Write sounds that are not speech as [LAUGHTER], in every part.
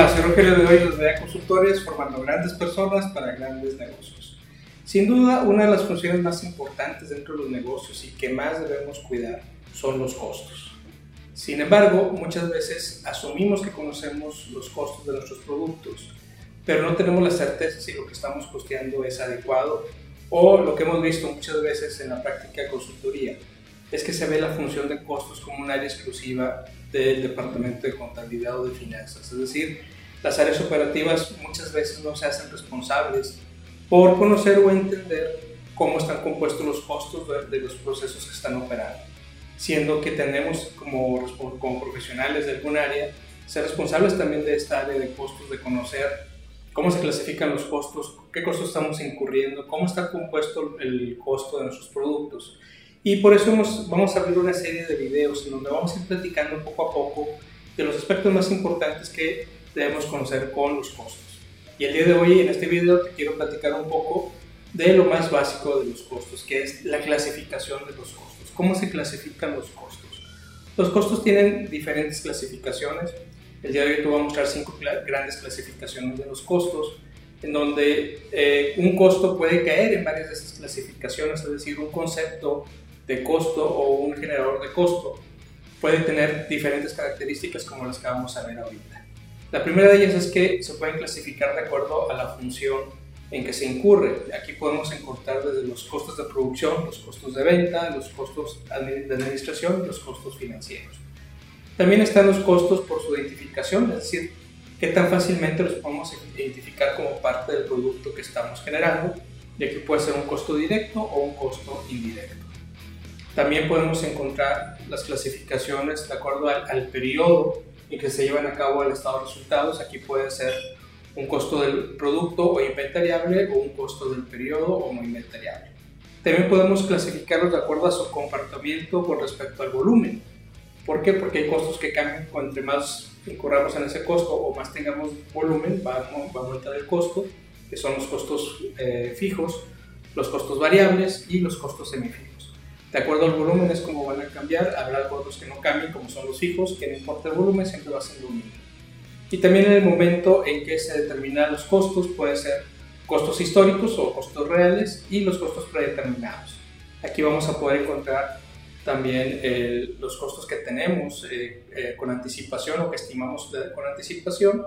Hola, soy Rogelio de Hoy, de Consultores, formando grandes personas para grandes negocios. Sin duda, una de las funciones más importantes dentro de los negocios y que más debemos cuidar son los costos. Sin embargo, muchas veces asumimos que conocemos los costos de nuestros productos, pero no tenemos la certeza si lo que estamos costeando es adecuado o lo que hemos visto muchas veces en la práctica de consultoría es que se ve la función de costos como un área exclusiva del departamento de contabilidad o de finanzas. Es decir, las áreas operativas muchas veces no se hacen responsables por conocer o entender cómo están compuestos los costos de, los procesos que están operando. Siendo que tenemos como, como profesionales de algún área ser responsables también de esta área de costos, de conocer cómo se clasifican los costos, qué costos estamos incurriendo, cómo está compuesto el costo de nuestros productos y por eso vamos a abrir una serie de videos en donde vamos a ir platicando poco a poco de los aspectos más importantes que debemos conocer con los costos. Y el día de hoy en este video te quiero platicar un poco de lo más básico de los costos, que es la clasificación de los costos. ¿Cómo se clasifican los costos? Los costos tienen diferentes clasificaciones. El día de hoy te voy a mostrar cinco grandes clasificaciones de los costos, en donde eh, un costo puede caer en varias de esas clasificaciones, es decir, un concepto de costo o un generador de costo puede tener diferentes características como las que vamos a ver ahorita. La primera de ellas es que se pueden clasificar de acuerdo a la función en que se incurre. Aquí podemos encontrar desde los costos de producción, los costos de venta, los costos de administración y los costos financieros. También están los costos por su identificación, es decir, qué tan fácilmente los podemos identificar como parte del producto que estamos generando, ya que puede ser un costo directo o un costo indirecto. También podemos encontrar las clasificaciones de acuerdo al, periodo en que se llevan a cabo el estado de resultados. Aquí puede ser un costo del producto o inventariable o un costo del periodo o no inventariable. También podemos clasificarlos de acuerdo a su comportamiento con respecto al volumen. ¿Por qué? Porque hay costos que cambian. Entre más incurramos en ese costo o más tengamos volumen, va a aumentar el costo, que son los costos eh, fijos, los costos variables y los costos semifijos. De acuerdo al volumen es como van a cambiar, habrá costos que no cambien como son los fijos, que no importa el volumen, siempre va a ser lo mismo. Y también en el momento en que se determinan los costos, puede ser costos históricos o costos reales y los costos predeterminados. Aquí vamos a poder encontrar también eh, los costos que tenemos eh, eh, con anticipación o que estimamos con anticipación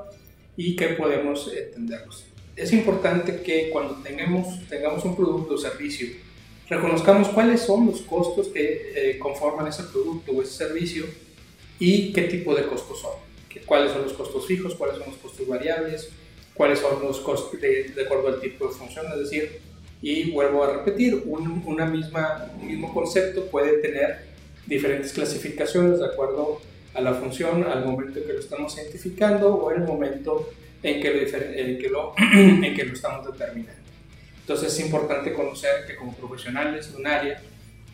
y que podemos entenderlos. Es importante que cuando tengamos, tengamos un producto o servicio reconozcamos cuáles son los costos que eh, conforman ese producto o ese servicio y qué tipo de costos son. cuáles son los costos fijos, cuáles son los costos variables, cuáles son los costos de, acuerdo al tipo de función, es decir, y vuelvo a repetir, un, una misma, mismo concepto puede tener diferentes clasificaciones de acuerdo a la función, al momento en que lo estamos identificando o en el momento en que en que lo, [CLEARS THROAT] en que lo estamos determinando. Entonces es importante conocer que como profesionales de un área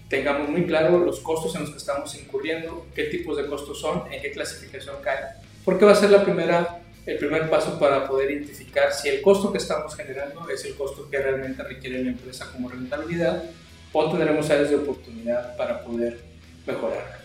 tengamos muy claro los costos en los que estamos incurriendo, qué tipos de costos son, en qué clasificación caen, porque va a ser la primera, el primer paso para poder identificar si el costo que estamos generando es el costo que realmente requiere la empresa como rentabilidad o tendremos áreas de oportunidad para poder mejorar.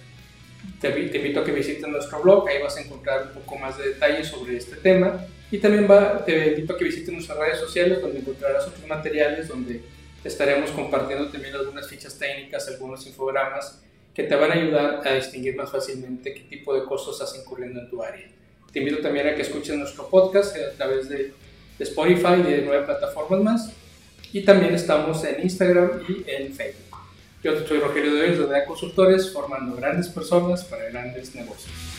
Te, te invito a que visites nuestro blog, ahí vas a encontrar un poco más de detalles sobre este tema y también te invito a que visites nuestras redes sociales donde encontrarás otros materiales donde estaremos compartiendo también algunas fichas técnicas, algunos infogramas que te van a ayudar a distinguir más fácilmente qué tipo de costos estás incurriendo en tu área. Te invito también a que escuches nuestro podcast a través de, Spotify y de nueve plataformas más. Y también estamos en Instagram y en Facebook. Yo soy Rogelio de de Consultores, formando grandes personas para grandes negocios.